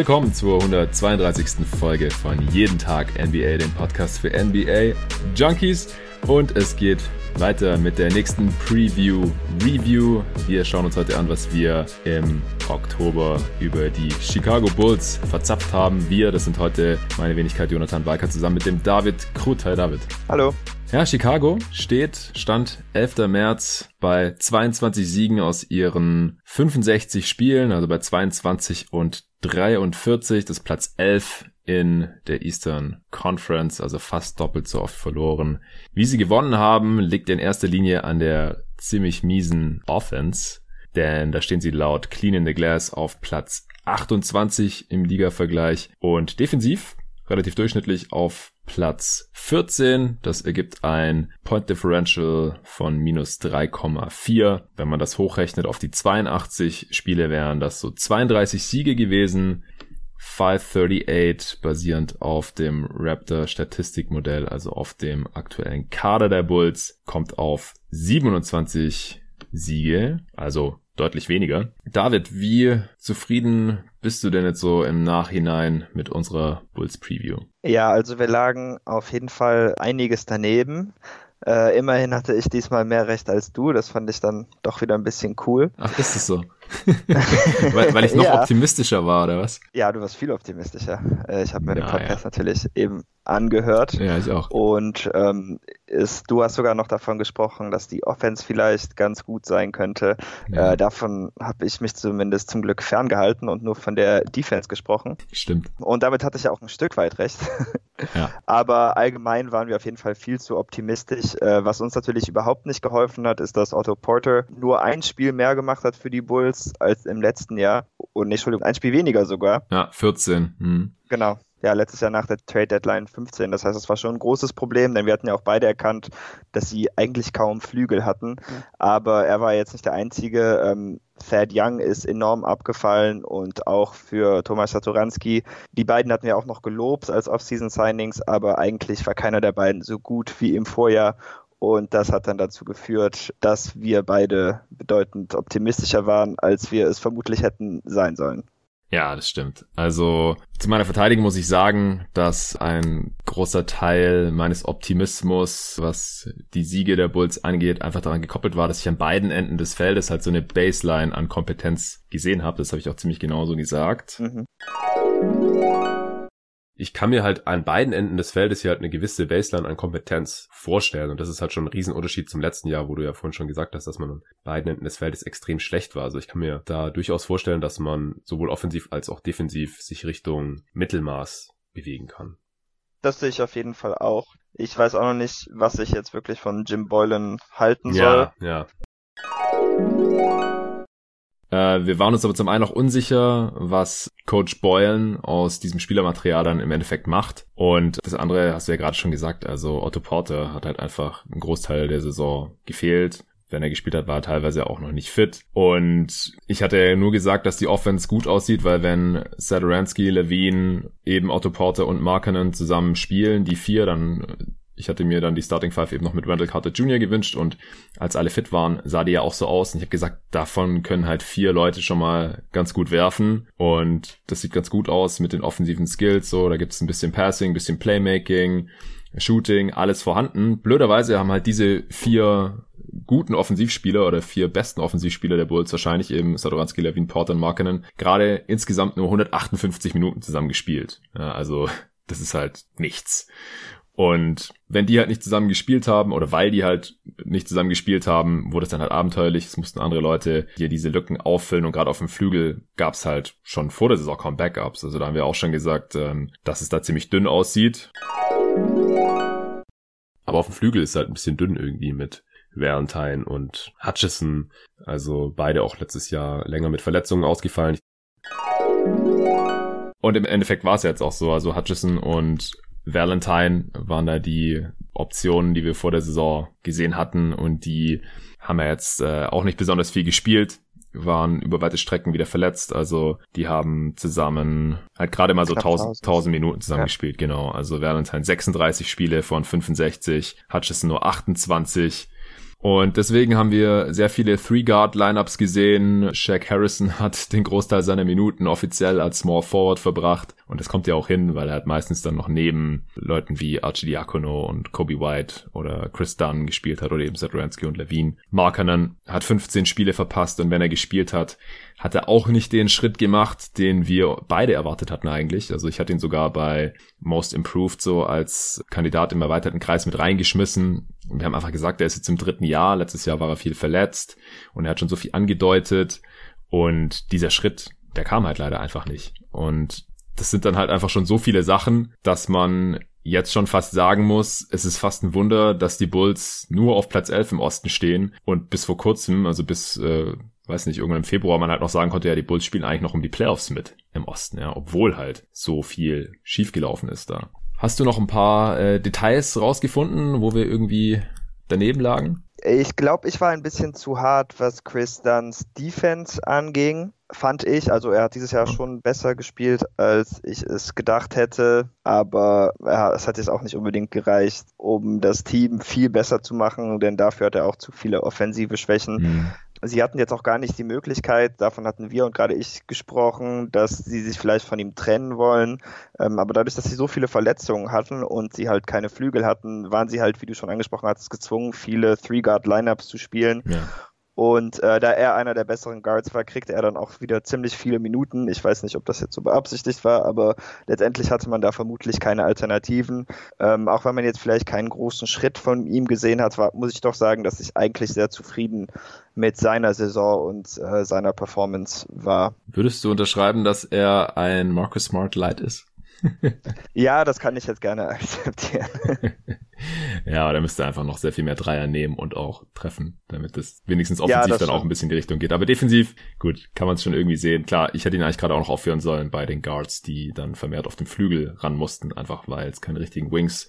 Willkommen zur 132. Folge von Jeden Tag NBA, dem Podcast für NBA Junkies. Und es geht weiter mit der nächsten Preview Review. Wir schauen uns heute an, was wir im Oktober über die Chicago Bulls verzapft haben. Wir, das sind heute meine Wenigkeit Jonathan Walker zusammen mit dem David Krut. Hi David. Hallo. Ja, Chicago steht, stand 11. März bei 22 Siegen aus ihren 65 Spielen, also bei 22 und 43, das Platz 11 in der Eastern Conference, also fast doppelt so oft verloren. Wie sie gewonnen haben, liegt in erster Linie an der ziemlich miesen Offense, denn da stehen sie laut Clean in the Glass auf Platz 28 im Liga-Vergleich und defensiv relativ durchschnittlich auf Platz 14. Das ergibt ein Point Differential von minus 3,4. Wenn man das hochrechnet auf die 82 Spiele, wären das so 32 Siege gewesen. 538 basierend auf dem Raptor Statistikmodell, also auf dem aktuellen Kader der Bulls, kommt auf 27 Siege, also deutlich weniger. David, wie zufrieden bist du denn jetzt so im Nachhinein mit unserer Bulls Preview? Ja, also wir lagen auf jeden Fall einiges daneben. Äh, immerhin hatte ich diesmal mehr Recht als du. Das fand ich dann doch wieder ein bisschen cool. Ach, ist es so? Weil, weil ich noch ja. optimistischer war, oder was? Ja, du warst viel optimistischer. Äh, ich habe mir ja, den Podcast ja. natürlich eben angehört. Ja, ich auch. Und ähm, ist, du hast sogar noch davon gesprochen, dass die Offense vielleicht ganz gut sein könnte. Ja. Äh, davon habe ich mich zumindest zum Glück ferngehalten und nur von der Defense gesprochen. Stimmt. Und damit hatte ich ja auch ein Stück weit recht. Ja. Aber allgemein waren wir auf jeden Fall viel zu optimistisch. Äh, was uns natürlich überhaupt nicht geholfen hat, ist, dass Otto Porter nur ein Spiel mehr gemacht hat für die Bulls als im letzten Jahr. Und Entschuldigung, ein Spiel weniger sogar. Ja, 14. Hm. Genau ja, letztes Jahr nach der Trade Deadline 15. Das heißt, es war schon ein großes Problem, denn wir hatten ja auch beide erkannt, dass sie eigentlich kaum Flügel hatten. Mhm. Aber er war jetzt nicht der Einzige. Ähm, Thad Young ist enorm abgefallen und auch für Thomas Satoranski. Die beiden hatten wir auch noch gelobt als Off-Season-Signings, aber eigentlich war keiner der beiden so gut wie im Vorjahr. Und das hat dann dazu geführt, dass wir beide bedeutend optimistischer waren, als wir es vermutlich hätten sein sollen. Ja, das stimmt. Also zu meiner Verteidigung muss ich sagen, dass ein großer Teil meines Optimismus, was die Siege der Bulls angeht, einfach daran gekoppelt war, dass ich an beiden Enden des Feldes halt so eine Baseline an Kompetenz gesehen habe. Das habe ich auch ziemlich genauso gesagt. Mhm ich kann mir halt an beiden Enden des Feldes hier halt eine gewisse Baseline an Kompetenz vorstellen. Und das ist halt schon ein Riesenunterschied zum letzten Jahr, wo du ja vorhin schon gesagt hast, dass man an beiden Enden des Feldes extrem schlecht war. Also ich kann mir da durchaus vorstellen, dass man sowohl offensiv als auch defensiv sich Richtung Mittelmaß bewegen kann. Das sehe ich auf jeden Fall auch. Ich weiß auch noch nicht, was ich jetzt wirklich von Jim Boylan halten soll. Ja, ja. Äh, wir waren uns aber zum einen auch unsicher, was Coach Boylan aus diesem Spielermaterial dann im Endeffekt macht. Und das andere hast du ja gerade schon gesagt, also Otto Porter hat halt einfach einen Großteil der Saison gefehlt wenn er gespielt hat, war er teilweise auch noch nicht fit. Und ich hatte ja nur gesagt, dass die Offense gut aussieht, weil wenn Sadaransky, Levine, eben Otto Porter und Markkanen zusammen spielen, die vier, dann ich hatte mir dann die Starting Five eben noch mit Randall Carter Jr. gewünscht und als alle fit waren, sah die ja auch so aus. Und ich habe gesagt, davon können halt vier Leute schon mal ganz gut werfen. Und das sieht ganz gut aus mit den offensiven Skills. So, da gibt es ein bisschen Passing, ein bisschen Playmaking, Shooting, alles vorhanden. Blöderweise haben halt diese vier guten Offensivspieler oder vier besten Offensivspieler der Bulls wahrscheinlich eben Sadoranski, Levin, Porter und Markinen gerade insgesamt nur 158 Minuten zusammen gespielt. Ja, also das ist halt nichts. Und wenn die halt nicht zusammen gespielt haben oder weil die halt nicht zusammen gespielt haben, wurde es dann halt abenteuerlich. Es mussten andere Leute hier diese Lücken auffüllen und gerade auf dem Flügel gab es halt schon vor der Saison kaum Backups. Also da haben wir auch schon gesagt, ähm, dass es da ziemlich dünn aussieht. Aber auf dem Flügel ist halt ein bisschen dünn irgendwie mit Valentine und Hutchison. Also beide auch letztes Jahr länger mit Verletzungen ausgefallen. Und im Endeffekt war es jetzt auch so. Also Hutchison und Valentine waren da die Optionen, die wir vor der Saison gesehen hatten und die haben ja jetzt äh, auch nicht besonders viel gespielt, waren über weite Strecken wieder verletzt, also die haben zusammen halt gerade mal so 1000, 1000 Minuten zusammen ja. gespielt, genau. Also Valentine 36 Spiele von 65, Hutchison nur 28 Und deswegen haben wir sehr viele Three-Guard-Lineups gesehen. Shaq Harrison hat den Großteil seiner Minuten offiziell als Small Forward verbracht. Und das kommt ja auch hin, weil er hat meistens dann noch neben Leuten wie Archie Diakono und Kobe White oder Chris Dunn gespielt hat oder eben Zadranski und Levine. Markanen hat 15 Spiele verpasst und wenn er gespielt hat, hat er auch nicht den Schritt gemacht, den wir beide erwartet hatten eigentlich. Also ich hatte ihn sogar bei Most Improved so als Kandidat im erweiterten Kreis mit reingeschmissen. Wir haben einfach gesagt, er ist jetzt im dritten Jahr. Letztes Jahr war er viel verletzt und er hat schon so viel angedeutet. Und dieser Schritt, der kam halt leider einfach nicht. Und das sind dann halt einfach schon so viele Sachen, dass man jetzt schon fast sagen muss, es ist fast ein Wunder, dass die Bulls nur auf Platz 11 im Osten stehen und bis vor kurzem, also bis äh, weiß nicht, irgendwann im Februar man halt noch sagen konnte, ja, die Bulls spielen eigentlich noch um die Playoffs mit im Osten, ja, obwohl halt so viel schiefgelaufen ist da. Hast du noch ein paar äh, Details rausgefunden, wo wir irgendwie daneben lagen? Ich glaube, ich war ein bisschen zu hart, was Chris Dunns Defense anging, fand ich. Also er hat dieses Jahr schon besser gespielt, als ich es gedacht hätte. Aber ja, es hat jetzt auch nicht unbedingt gereicht, um das Team viel besser zu machen, denn dafür hat er auch zu viele offensive Schwächen. Mhm sie hatten jetzt auch gar nicht die Möglichkeit, davon hatten wir und gerade ich gesprochen, dass sie sich vielleicht von ihm trennen wollen. Ähm, aber dadurch, dass sie so viele Verletzungen hatten und sie halt keine Flügel hatten, waren sie halt, wie du schon angesprochen hast, gezwungen, viele Three-Guard-Lineups zu spielen. Ja. Und äh, da er einer der besseren Guards war, kriegte er dann auch wieder ziemlich viele Minuten. Ich weiß nicht, ob das jetzt so beabsichtigt war, aber letztendlich hatte man da vermutlich keine Alternativen. Ähm, auch wenn man jetzt vielleicht keinen großen Schritt von ihm gesehen hat, war, muss ich doch sagen, dass ich eigentlich sehr zufrieden mit seiner Saison und äh, seiner Performance war. Würdest du unterschreiben, dass er ein Marcus Smart Light ist? ja, das kann ich jetzt gerne akzeptieren. ja, da müsste einfach noch sehr viel mehr Dreier nehmen und auch treffen, damit es wenigstens offensiv ja, dann auch ein bisschen in die Richtung geht. Aber defensiv, gut, kann man es schon irgendwie sehen. Klar, ich hätte ihn eigentlich gerade auch noch aufführen sollen bei den Guards, die dann vermehrt auf den Flügel ran mussten, einfach weil es keine richtigen Wings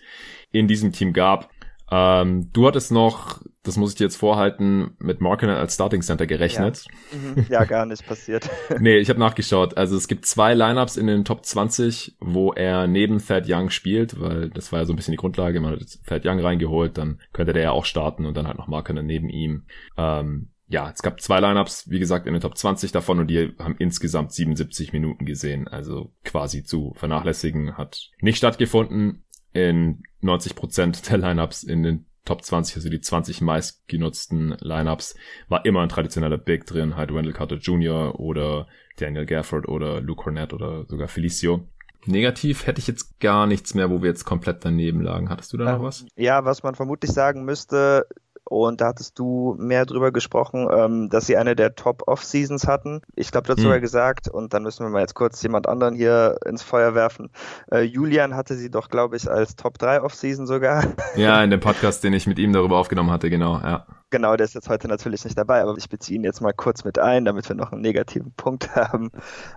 in diesem Team gab. Ähm, du hattest noch, das muss ich dir jetzt vorhalten, mit Markinen als Starting Center gerechnet. Ja, mhm. ja gar nicht passiert. nee, ich habe nachgeschaut. Also es gibt zwei Lineups in den Top 20, wo er neben Thad Young spielt, weil das war ja so ein bisschen die Grundlage. Man hat Thad Young reingeholt, dann könnte der ja auch starten und dann halt noch Markinen neben ihm. Ähm, ja, es gab zwei Lineups, wie gesagt, in den Top 20 davon und die haben insgesamt 77 Minuten gesehen. Also quasi zu vernachlässigen hat nicht stattgefunden in 90 Prozent der Lineups in den Top 20, also die 20 meistgenutzten Lineups, war immer ein traditioneller Big drin, halt Wendell Carter Jr. oder Daniel Gafford oder Luke Cornett oder sogar Felicio. Negativ hätte ich jetzt gar nichts mehr, wo wir jetzt komplett daneben lagen. Hattest du da noch ähm, was? Ja, was man vermutlich sagen müsste, und da hattest du mehr drüber gesprochen, ähm, dass sie eine der Top-Off-Seasons hatten. Ich glaube, dazu hm. sogar gesagt, und dann müssen wir mal jetzt kurz jemand anderen hier ins Feuer werfen. Äh, Julian hatte sie doch, glaube ich, als Top 3 Off-Season sogar. Ja, in dem Podcast, den ich mit ihm darüber aufgenommen hatte, genau, ja. Genau, der ist jetzt heute natürlich nicht dabei, aber ich beziehe ihn jetzt mal kurz mit ein, damit wir noch einen negativen Punkt haben.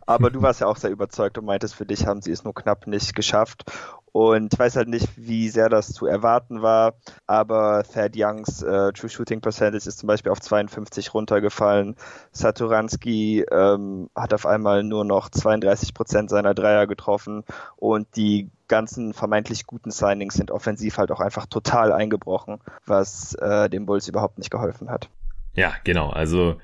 Aber du warst ja auch sehr überzeugt und meintest, für dich haben sie es nur knapp nicht geschafft. Und ich weiß halt nicht, wie sehr das zu erwarten war, aber Thad Youngs äh, True Shooting Percentage ist zum Beispiel auf 52 runtergefallen. Saturanski ähm, hat auf einmal nur noch 32 Prozent seiner Dreier getroffen und die ganzen vermeintlich guten Signings sind offensiv halt auch einfach total eingebrochen, was äh, dem Bulls überhaupt nicht geholfen hat. Ja, genau. Also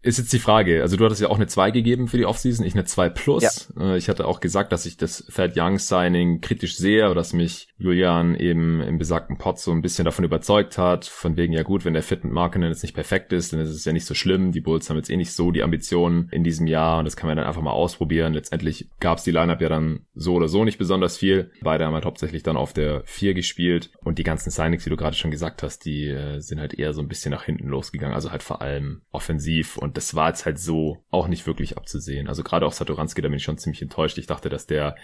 ist jetzt die Frage. Also du hattest ja auch eine 2 gegeben für die Offseason, ich eine 2 plus. Ja. Äh, ich hatte auch gesagt, dass ich das Thad Young Signing kritisch sehe, dass mich Julian eben im besagten Pod so ein bisschen davon überzeugt hat, von wegen, ja gut, wenn der Fit mit Markinen jetzt nicht perfekt ist, dann ist es ja nicht so schlimm. Die Bulls haben jetzt eh nicht so die Ambitionen in diesem Jahr und das kann man dann einfach mal ausprobieren. Letztendlich gab es die Lineup ja dann so oder so nicht besonders viel. Beide haben halt hauptsächlich dann auf der 4 gespielt und die ganzen Signings, die du gerade schon gesagt hast, die äh, sind halt eher so ein bisschen nach hinten losgegangen, also halt vor allem offensiv und und das war jetzt halt so auch nicht wirklich abzusehen. Also gerade auch Satoranski, da bin ich schon ziemlich enttäuscht. Ich dachte, dass der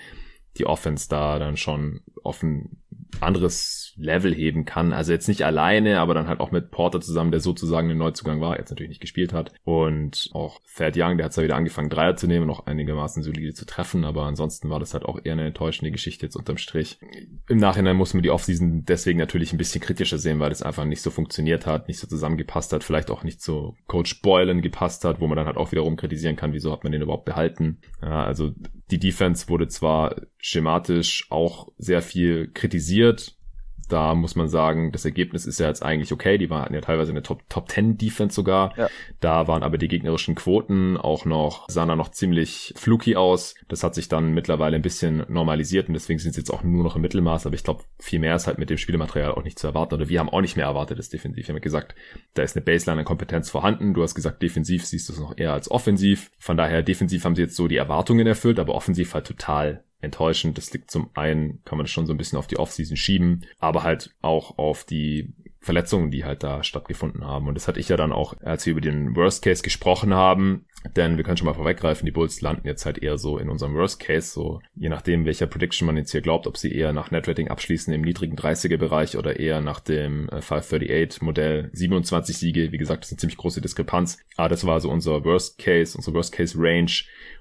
die Offense da dann schon auf ein anderes Level heben kann. Also jetzt nicht alleine, aber dann halt auch mit Porter zusammen, der sozusagen ein Neuzugang war, jetzt natürlich nicht gespielt hat. Und auch Thad Young, der hat zwar wieder angefangen, Dreier zu nehmen, noch einigermaßen solide zu treffen, aber ansonsten war das halt auch eher eine enttäuschende Geschichte jetzt unterm Strich. Im Nachhinein muss man die Offseason deswegen natürlich ein bisschen kritischer sehen, weil es einfach nicht so funktioniert hat, nicht so zusammengepasst hat, vielleicht auch nicht so Coach Boylan gepasst hat, wo man dann halt auch wiederum kritisieren kann, wieso hat man den überhaupt behalten. Ja, also die Defense wurde zwar schematisch auch sehr viel kritisiert, Da muss man sagen, das Ergebnis ist ja jetzt eigentlich okay. Die waren ja teilweise eine Top, Top 10 Defense sogar. Ja. Da waren aber die gegnerischen Quoten auch noch, sahen da noch ziemlich fluky aus. Das hat sich dann mittlerweile ein bisschen normalisiert und deswegen sind sie jetzt auch nur noch im Mittelmaß. Aber ich glaube, viel mehr ist halt mit dem Spielematerial auch nicht zu erwarten. Oder wir haben auch nicht mehr erwartet, das defensiv. Wir haben gesagt, da ist eine Baseline an Kompetenz vorhanden. Du hast gesagt, defensiv siehst du es noch eher als offensiv. Von daher, defensiv haben sie jetzt so die Erwartungen erfüllt, aber offensiv halt total enttäuschend. Das liegt zum einen, kann man schon so ein bisschen auf die Offseason schieben, aber halt auch auf die Verletzungen, die halt da stattgefunden haben. Und das hatte ich ja dann auch, als wir über den Worst Case gesprochen haben, denn wir können schon mal vorweggreifen, die Bulls landen jetzt halt eher so in unserem Worst Case, so je nachdem, welcher Prediction man jetzt hier glaubt, ob sie eher nach Netrating abschließen im niedrigen 30er Bereich oder eher nach dem 538 äh, Modell 27 Siege. Wie gesagt, das ist eine ziemlich große Diskrepanz. Aber das war so unser Worst Case, unsere Worst Case Range.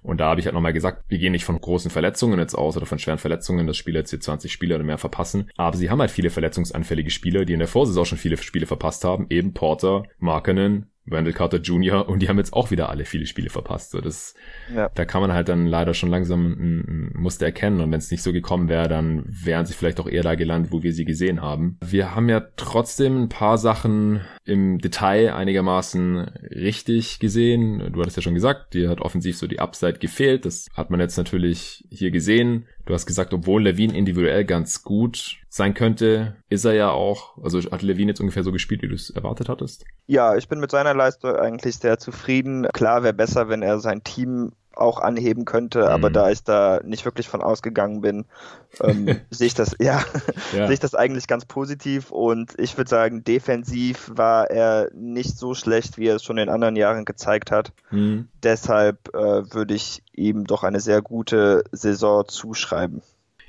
Und da habe ich halt nochmal gesagt, wir gehen nicht von großen Verletzungen jetzt aus oder von schweren Verletzungen, dass Spieler jetzt hier 20 Spiele oder mehr verpassen. Aber sie haben halt viele verletzungsanfällige Spieler, die in der Vorsaison schon viele Spiele verpasst haben. Eben Porter, Markenen, Randall Carter Jr. und die haben jetzt auch wieder alle viele Spiele verpasst. So, das, ja. Da kann man halt dann leider schon langsam ein, ein Muster erkennen und wenn es nicht so gekommen wäre, dann wären sie vielleicht auch eher da gelandet, wo wir sie gesehen haben. Wir haben ja trotzdem ein paar Sachen im Detail einigermaßen richtig gesehen. Du hattest ja schon gesagt, dir hat offensiv so die Upside gefehlt. Das hat man jetzt natürlich hier gesehen. Du hast gesagt, obwohl Levine individuell ganz gut sein könnte, ist er ja auch, also hat Levine jetzt ungefähr so gespielt, wie du es erwartet hattest? Ja, ich bin mit seiner Leistung eigentlich sehr zufrieden. Klar wäre besser, wenn er sein Team auch anheben könnte, mhm. aber da ich da nicht wirklich von ausgegangen bin, ähm, sehe ich das, ja, ja. sehe ich das eigentlich ganz positiv und ich würde sagen, defensiv war er nicht so schlecht, wie er es schon in anderen Jahren gezeigt hat. Mhm. Deshalb äh, würde ich ihm doch eine sehr gute Saison zuschreiben.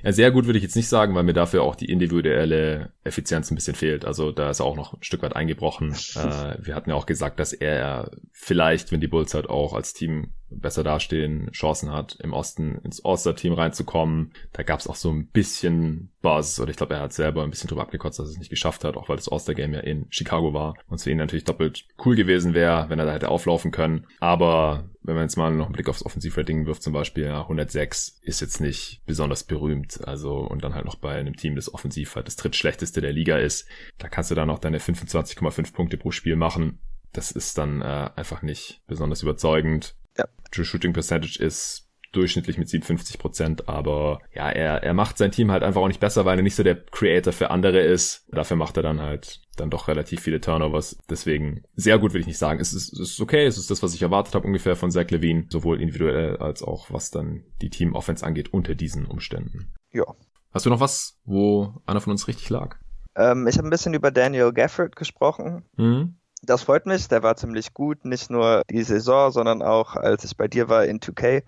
Ja, sehr gut würde ich jetzt nicht sagen, weil mir dafür auch die individuelle Effizienz ein bisschen fehlt. Also da ist er auch noch ein Stück weit eingebrochen. äh, wir hatten ja auch gesagt, dass er vielleicht, wenn die Bulls halt auch als Team besser dastehen, Chancen hat, im Osten ins All-Star-Team reinzukommen. Da gab es auch so ein bisschen Buzz, oder ich glaube, er hat selber ein bisschen drüber abgekotzt, dass er es nicht geschafft hat, auch weil das All-Star-Game ja in Chicago war und es für ihn natürlich doppelt cool gewesen wäre, wenn er da hätte auflaufen können. Aber wenn man jetzt mal noch einen Blick aufs Offensivrating wirft, zum Beispiel ja, 106 ist jetzt nicht besonders berühmt. Also, und dann halt noch bei einem Team, das offensiv halt das drittschlechteste der Liga ist, da kannst du dann noch deine 25,5 Punkte pro Spiel machen. Das ist dann äh, einfach nicht besonders überzeugend. Ja. True Shooting Percentage ist durchschnittlich mit 57 Prozent, aber ja, er, er macht sein Team halt einfach auch nicht besser, weil er nicht so der Creator für andere ist. Dafür macht er dann halt dann doch relativ viele Turnovers. Deswegen sehr gut will ich nicht sagen. Es ist, es ist okay, es ist das, was ich erwartet habe ungefähr von Zach Levine, sowohl individuell als auch was dann die Team Offense angeht unter diesen Umständen. Ja. Hast du noch was, wo einer von uns richtig lag? Ähm, ich habe ein bisschen über Daniel Gafford gesprochen. Mhm. Das freut mich, der war ziemlich gut, nicht nur die Saison, sondern auch als ich bei dir war in 2K.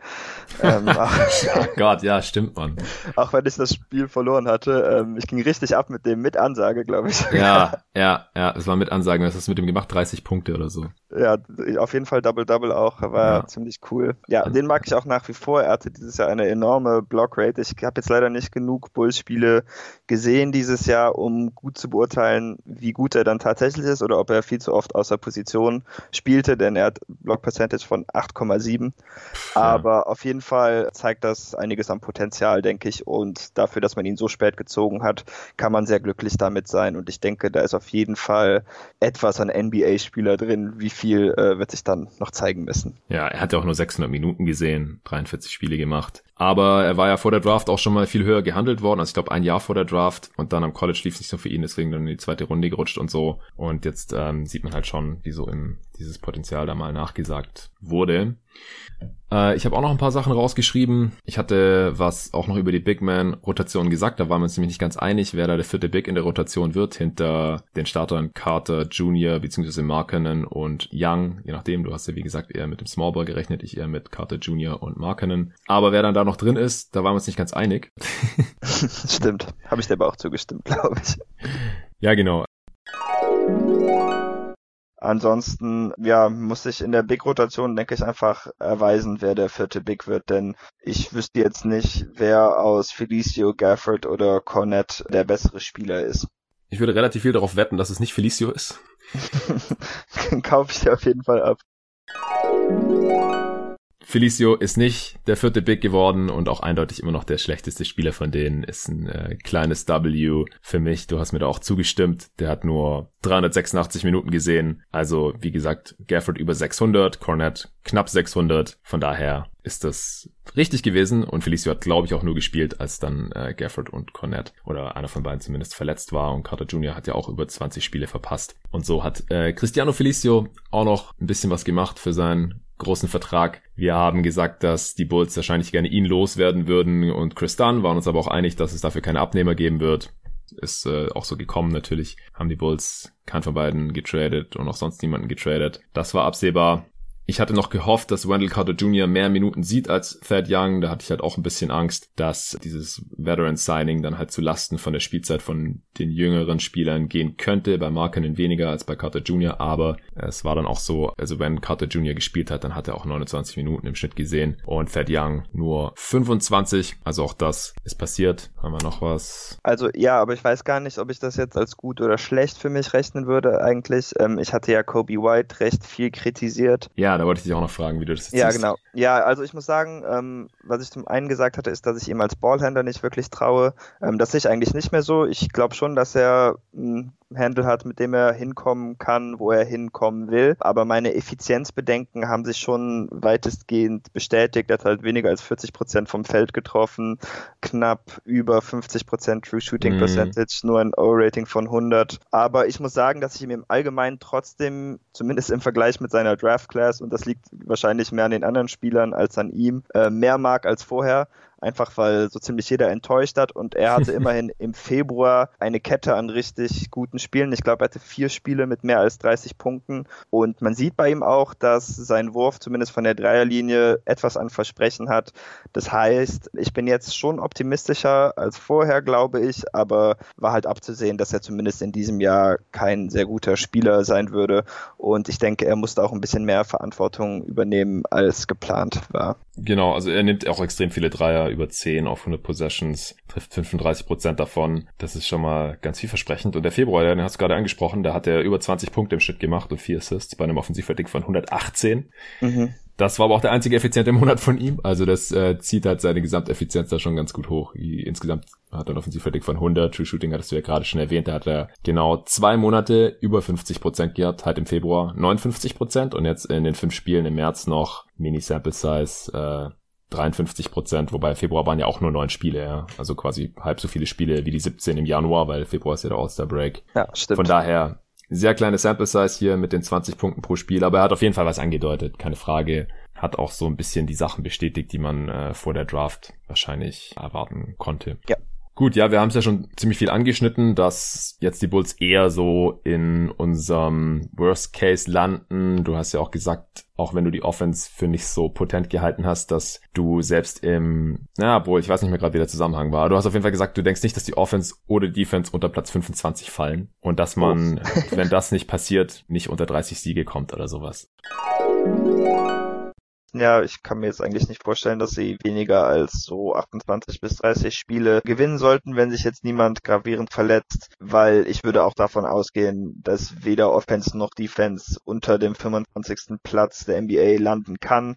Ähm, oh Gott, ja, stimmt man. Auch wenn ich das Spiel verloren hatte, ähm, ich ging richtig ab mit dem mit Ansage, glaube ich. Ja, ja, ja, es war mit Ansage. Was hast du mit dem gemacht? 30 Punkte oder so. Ja, auf jeden Fall Double-Double auch, war ja. ziemlich cool. Ja, den mag ich auch nach wie vor. Er hatte dieses Jahr eine enorme Block-Rate. Ich habe jetzt leider nicht genug Bulls-Spiele gesehen dieses Jahr, um gut zu beurteilen, wie gut er dann tatsächlich ist oder ob er viel zu oft außer Position spielte, denn er hat Block-Percentage von 8,7. Aber ja. auf jeden Fall zeigt das einiges am Potenzial, denke ich. Und dafür, dass man ihn so spät gezogen hat, kann man sehr glücklich damit sein. Und ich denke, da ist auf jeden Fall etwas an NBA-Spieler drin, wie viel äh, wird sich dann noch zeigen müssen. Ja, er hat ja auch nur 600 Minuten gesehen, 43 Spiele gemacht. Aber er war ja vor der Draft auch schon mal viel höher gehandelt worden. Also ich glaube ein Jahr vor der Draft und dann am College lief es nicht so für ihn, deswegen dann in die zweite Runde gerutscht und so. Und jetzt ähm, sieht man halt schon, wie so im, dieses Potenzial da mal nachgesagt wurde. Äh, ich habe auch noch ein paar Sachen rausgeschrieben. Ich hatte was auch noch über die Big Man-Rotation gesagt. Da waren wir uns nämlich nicht ganz einig, wer da der vierte Big in der Rotation wird, hinter den Startern Carter Jr. bzw. Markenen und Young. Je nachdem, du hast ja wie gesagt eher mit dem Smallball gerechnet, ich eher mit Carter Jr. und Markenen. Aber wer dann da noch drin ist, da waren wir uns nicht ganz einig. Stimmt. Habe ich dir aber auch zugestimmt, glaube ich. Ja, genau. Ansonsten, ja, muss sich in der Big-Rotation, denke ich, einfach erweisen, wer der vierte Big wird, denn ich wüsste jetzt nicht, wer aus Felicio, Gafford oder Cornett der bessere Spieler ist. Ich würde relativ viel darauf wetten, dass es nicht Felicio ist. Kaufe ich dir auf jeden Fall ab. Felicio ist nicht der vierte Big geworden und auch eindeutig immer noch der schlechteste Spieler von denen. Ist ein äh, kleines W für mich. Du hast mir da auch zugestimmt. Der hat nur 386 Minuten gesehen. Also, wie gesagt, Gafford über 600, Cornett knapp 600. Von daher ist das richtig gewesen und Felicio hat, glaube ich, auch nur gespielt, als dann äh, Gafford und Cornett oder einer von beiden zumindest verletzt war und Carter Jr. hat ja auch über 20 Spiele verpasst. Und so hat äh, Cristiano Felicio auch noch ein bisschen was gemacht für seinen großen Vertrag. Wir haben gesagt, dass die Bulls wahrscheinlich gerne ihn loswerden würden und Chris Dunn waren uns aber auch einig, dass es dafür keine Abnehmer geben wird. Ist äh, auch so gekommen natürlich. Haben die Bulls keinen von beiden getradet und auch sonst niemanden getradet. Das war absehbar. Ich hatte noch gehofft, dass Wendell Carter Jr. mehr Minuten sieht als Thad Young. Da hatte ich halt auch ein bisschen Angst, dass dieses Veteran Signing dann halt zu Lasten von der Spielzeit von den jüngeren Spielern gehen könnte. Bei Markinen weniger als bei Carter Jr. Aber es war dann auch so, also wenn Carter Jr. gespielt hat, dann hat er auch 29 Minuten im Schnitt gesehen und Thad Young nur 25. Also auch das ist passiert. Haben wir noch was? Also ja, aber ich weiß gar nicht, ob ich das jetzt als gut oder schlecht für mich rechnen würde eigentlich. Ähm, ich hatte ja Kobe White recht viel kritisiert. Ja, da wollte ich dich auch noch fragen, wie du das jetzt Ja, siehst. genau. Ja, also ich muss sagen, ähm, was ich zum einen gesagt hatte, ist, dass ich ihm als Ballhändler nicht wirklich traue. Ähm, das sehe ich eigentlich nicht mehr so. Ich glaube schon, dass er ein Handle hat, mit dem er hinkommen kann, wo er hinkommen will. Aber meine Effizienzbedenken haben sich schon weitestgehend bestätigt. Er hat halt weniger als 40 Prozent vom Feld getroffen, knapp über 50 Prozent True Shooting mhm. Percentage, nur ein O-Rating von 100. Aber ich muss sagen, dass ich ihm im Allgemeinen trotzdem, zumindest im Vergleich mit seiner Draft Class, und das liegt wahrscheinlich mehr an den anderen Spielern als an ihm, äh, mehr mag als vorher einfach weil so ziemlich jeder enttäuscht hat und er hatte immerhin im Februar eine Kette an richtig guten Spielen. Ich glaube, er hatte vier Spiele mit mehr als 30 Punkten und man sieht bei ihm auch, dass sein Wurf zumindest von der Dreierlinie etwas an Versprechen hat. Das heißt, ich bin jetzt schon optimistischer als vorher, glaube ich, aber war halt abzusehen, dass er zumindest in diesem Jahr kein sehr guter Spieler sein würde und ich denke, er musste auch ein bisschen mehr Verantwortung übernehmen, als geplant war. Genau, also er nimmt auch extrem viele Dreier, über 10 auf 100 Possessions, trifft 35 Prozent davon. Das ist schon mal ganz vielversprechend. Und der Februar, den hast du gerade angesprochen, da hat er über 20 Punkte im Schnitt gemacht und vier Assists bei einem Offensivrating von 118. Mhm. Das war aber auch der einzige effiziente Monat von ihm. Also das äh, zieht halt seine Gesamteffizienz da schon ganz gut hoch. Insgesamt hat er ein Offensivrating von 100. True Shooting hattest du ja gerade schon erwähnt. Da hat er genau zwei Monate über 50 Prozent gehabt. Halt im Februar 59 Prozent und jetzt in den fünf Spielen im März noch Mini-Sample Size äh, 53 Prozent, wobei Februar waren ja auch nur neun Spiele, ja. Also quasi halb so viele Spiele wie die 17 im Januar, weil Februar ist ja der All-Star Break. Ja, stimmt. Von daher sehr kleine Sample Size hier mit den 20 Punkten pro Spiel, aber er hat auf jeden Fall was angedeutet, keine Frage. Hat auch so ein bisschen die Sachen bestätigt, die man äh, vor der Draft wahrscheinlich erwarten konnte. Ja, Gut, ja, wir haben es ja schon ziemlich viel angeschnitten, dass jetzt die Bulls eher so in unserem Worst Case landen. Du hast ja auch gesagt, auch wenn du die Offense für nicht so potent gehalten hast, dass du selbst im, na, obwohl ich weiß nicht mehr gerade, wie der Zusammenhang war. Du hast auf jeden Fall gesagt, du denkst nicht, dass die Offense oder Defense unter Platz 25 fallen und dass man, oh. wenn das nicht passiert, nicht unter 30 Siege kommt oder sowas. Ja, ich kann mir jetzt eigentlich nicht vorstellen, dass sie weniger als so 28 bis 30 Spiele gewinnen sollten, wenn sich jetzt niemand gravierend verletzt, weil ich würde auch davon ausgehen, dass weder Offense noch Defense unter dem 25. Platz der NBA landen kann.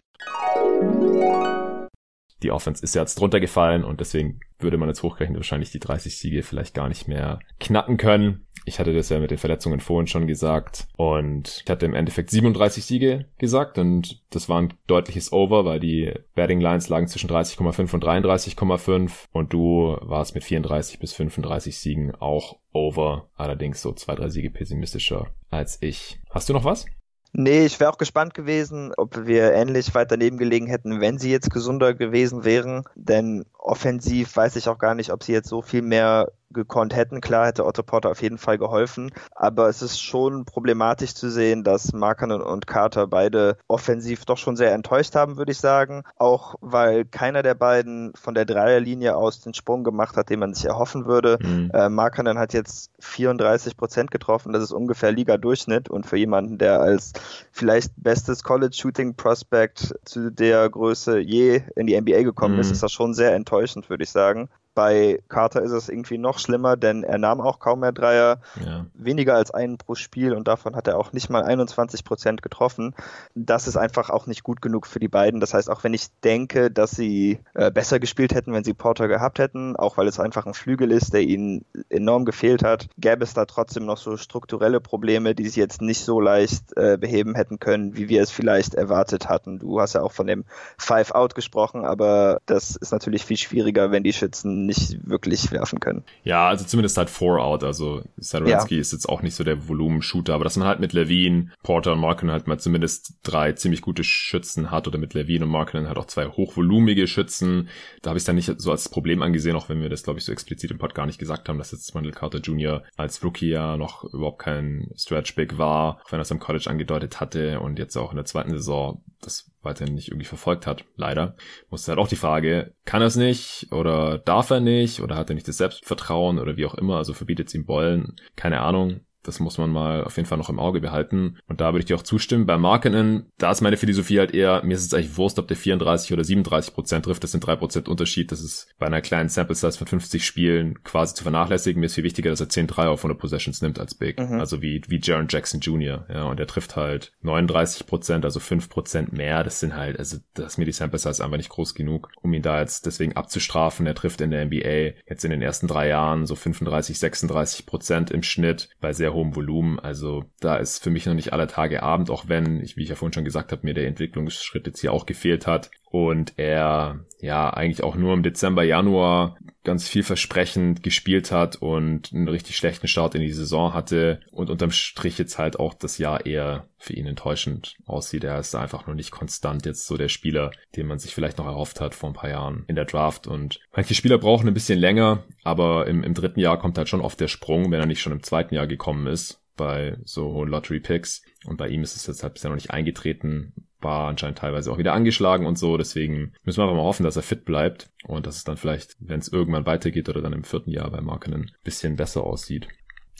Die Offense ist ja jetzt drunter gefallen und deswegen würde man jetzt hochgerechnet wahrscheinlich die 30 Siege vielleicht gar nicht mehr knacken können. Ich hatte das ja mit den Verletzungen vorhin schon gesagt und ich hatte im Endeffekt 37 Siege gesagt und das war ein deutliches Over, weil die Betting Lines lagen zwischen 30,5 und 33,5 und du warst mit 34 bis 35 Siegen auch over, allerdings so zwei, drei Siege pessimistischer als ich. Hast du noch was? Nee, ich wäre auch gespannt gewesen, ob wir ähnlich weit daneben gelegen hätten, wenn sie jetzt gesunder gewesen wären. Denn offensiv weiß ich auch gar nicht, ob sie jetzt so viel mehr gekonnt hätten. Klar hätte Otto Porter auf jeden Fall geholfen, aber es ist schon problematisch zu sehen, dass Markanen und Carter beide offensiv doch schon sehr enttäuscht haben, würde ich sagen. Auch weil keiner der beiden von der Dreierlinie aus den Sprung gemacht hat, den man sich erhoffen würde. Mhm. Äh, Markanen hat jetzt 34 Prozent getroffen, das ist ungefähr Liga-Durchschnitt und für jemanden, der als vielleicht bestes College-Shooting-Prospect zu der Größe je in die NBA gekommen mhm. ist, ist das schon sehr enttäuschend, würde ich sagen. Bei Carter ist es irgendwie noch schlimmer, denn er nahm auch kaum mehr Dreier, ja. weniger als einen pro Spiel und davon hat er auch nicht mal 21 Prozent getroffen. Das ist einfach auch nicht gut genug für die beiden. Das heißt, auch wenn ich denke, dass sie äh, besser gespielt hätten, wenn sie Porter gehabt hätten, auch weil es einfach ein Flügel ist, der ihnen enorm gefehlt hat, gäbe es da trotzdem noch so strukturelle Probleme, die sie jetzt nicht so leicht äh, beheben hätten können, wie wir es vielleicht erwartet hatten. Du hast ja auch von dem Five-Out gesprochen, aber das ist natürlich viel schwieriger, wenn die Schützen nicht wirklich werfen können. Ja, also zumindest halt Four Out. Also Sadowski ja. ist jetzt auch nicht so der Volumen-Shooter, aber dass man halt mit Levine, Porter und Markin halt mal zumindest drei ziemlich gute Schützen hat oder mit Levine und Markin halt auch zwei hochvolumige Schützen. Da habe ich es dann nicht so als Problem angesehen, auch wenn wir das, glaube ich, so explizit im Pod gar nicht gesagt haben, dass jetzt Wendell Carter Jr. als Rookie ja noch überhaupt kein Stretch Big war, auch wenn er es im College angedeutet hatte und jetzt auch in der zweiten Saison das weiterhin nicht irgendwie verfolgt hat, leider. Muss halt auch die Frage, kann er es nicht oder darf er nicht oder hat er nicht das Selbstvertrauen oder wie auch immer, also verbietet es ihm Bollen, keine Ahnung. Das muss man mal auf jeden Fall noch im Auge behalten. Und da würde ich dir auch zustimmen. Bei Markenen, da ist meine Philosophie halt eher, mir ist es eigentlich Wurst, ob der 34 oder 37 Prozent trifft. Das sind drei Prozent Unterschied. Das ist bei einer kleinen Sample Size von 50 Spielen quasi zu vernachlässigen. Mir ist viel wichtiger, dass er 10 3 auf 100 Possessions nimmt als Big. Mhm. Also wie, wie Jaron Jackson Jr. Ja, und er trifft halt 39 Prozent, also 5 Prozent mehr. Das sind halt, also das ist mir die Sample Size einfach nicht groß genug, um ihn da jetzt deswegen abzustrafen. Er trifft in der NBA jetzt in den ersten drei Jahren so 35, 36 Prozent im Schnitt bei sehr sehr hohem Volumen. Also da ist für mich noch nicht aller Tage Abend, auch wenn, ich, wie ich ja vorhin schon gesagt habe, mir der Entwicklungsschritt jetzt hier auch gefehlt hat und er ja eigentlich auch nur im Dezember, Januar ganz vielversprechend gespielt hat und einen richtig schlechten Start in die Saison hatte und unterm Strich jetzt halt auch das Jahr eher für ihn enttäuschend aussieht. Er ist einfach nur nicht konstant jetzt so der Spieler, den man sich vielleicht noch erhofft hat vor ein paar Jahren in der Draft. Und manche Spieler brauchen ein bisschen länger, aber im, im dritten Jahr kommt halt schon oft der Sprung, wenn er nicht schon im zweiten Jahr gekommen ist bei so hohen Lottery Picks und bei ihm ist es jetzt halt bisher noch nicht eingetreten, war anscheinend teilweise auch wieder angeschlagen und so. Deswegen müssen wir einfach mal hoffen, dass er fit bleibt und dass es dann vielleicht, wenn es irgendwann weitergeht oder dann im vierten Jahr bei Markenen ein bisschen besser aussieht.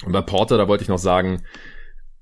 Und bei Porter, da wollte ich noch sagen,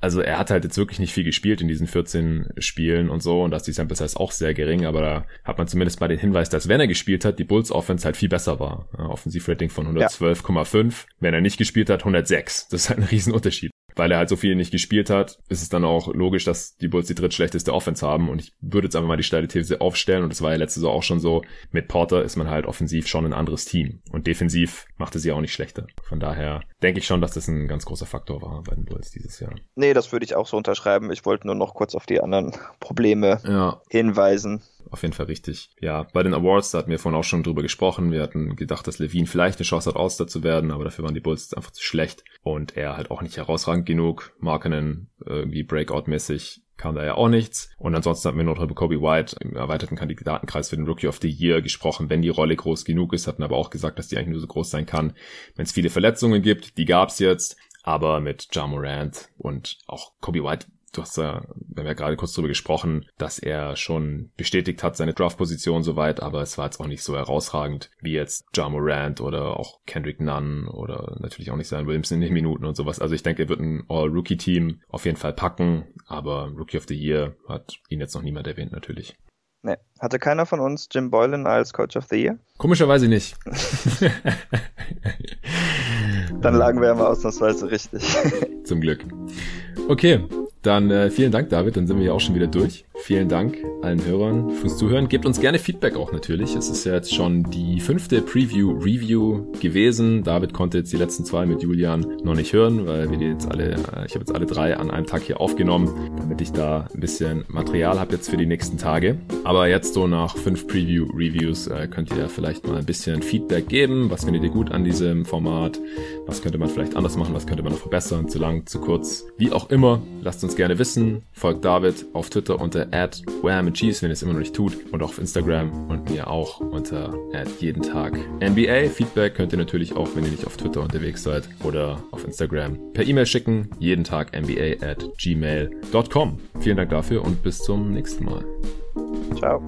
also er hat halt jetzt wirklich nicht viel gespielt in diesen 14 Spielen und so und dass die Sample Size auch sehr gering, aber da hat man zumindest mal den Hinweis, dass wenn er gespielt hat, die Bulls Offense halt viel besser war. Offensivrating von 112,5. Ja. Wenn er nicht gespielt hat, 106. Das ist halt ein Riesenunterschied weil er halt so viel nicht gespielt hat, ist es dann auch logisch, dass die Bulls die drittschlechteste Offense haben. Und ich würde jetzt einfach mal die steile These aufstellen, und das war ja letzte Saison auch schon so, mit Porter ist man halt offensiv schon ein anderes Team. Und defensiv macht es sie auch nicht schlechter. Von daher denke ich schon, dass das ein ganz großer Faktor war bei den Bulls dieses Jahr. Nee, das würde ich auch so unterschreiben. Ich wollte nur noch kurz auf die anderen Probleme ja. hinweisen auf jeden Fall richtig. Ja, bei den Awards, da hatten wir vorhin auch schon drüber gesprochen. Wir hatten gedacht, dass Levine vielleicht eine Chance hat, Auster zu werden, aber dafür waren die Bulls einfach zu schlecht und er halt auch nicht herausragend genug. Markenen irgendwie Breakout-mäßig kam da ja auch nichts. Und ansonsten hatten wir noch über Kobe White im erweiterten Kandidatenkreis für den Rookie of the Year gesprochen, wenn die Rolle groß genug ist, hatten aber auch gesagt, dass die eigentlich nur so groß sein kann, wenn es viele Verletzungen gibt. Die gab's jetzt. Aber mit Ja Morant und auch Kobe White du hast ja, wir haben ja gerade kurz darüber gesprochen, dass er schon bestätigt hat, seine Draft-Position soweit, aber es war jetzt auch nicht so herausragend wie jetzt Ja Morant oder auch Kendrick Nunn oder natürlich auch nicht sein Williams in den Minuten und sowas. Also ich denke, er wird ein All-Rookie-Team auf jeden Fall packen, aber Rookie of the Year hat ihn jetzt noch niemand erwähnt natürlich. Nee. Hatte keiner von uns Jim Boylan als Coach of the Year? Komischerweise nicht. Dann lagen wir ja mal ausnahmsweise richtig. Zum Glück. Okay, dann äh, vielen Dank, David. Dann sind wir ja auch schon wieder durch. Vielen Dank allen Hörern fürs Zuhören. Gebt uns gerne Feedback auch natürlich. Es ist ja jetzt schon die fünfte Preview-Review gewesen. David konnte jetzt die letzten zwei mit Julian noch nicht hören, weil wir die jetzt alle, äh, ich habe jetzt alle drei an einem Tag hier aufgenommen, damit ich da ein bisschen Material habe jetzt für die nächsten Tage. Aber jetzt so nach fünf Preview-Reviews äh, könnt ihr vielleicht mal ein bisschen Feedback geben. Was findet ihr gut an diesem Format? Was könnte man vielleicht anders machen? Was könnte man noch verbessern? Zu lang, zu kurz? Wie auch immer. Lasst uns gerne wissen. Folgt David auf Twitter unter Cheese, wenn ihr es immer noch nicht tut. Und auch auf Instagram und mir auch unter jeden Tag NBA. Feedback könnt ihr natürlich auch, wenn ihr nicht auf Twitter unterwegs seid oder auf Instagram per E-Mail schicken. Jeden Tag NBA at gmail.com. Vielen Dank dafür und bis zum nächsten Mal. Ciao.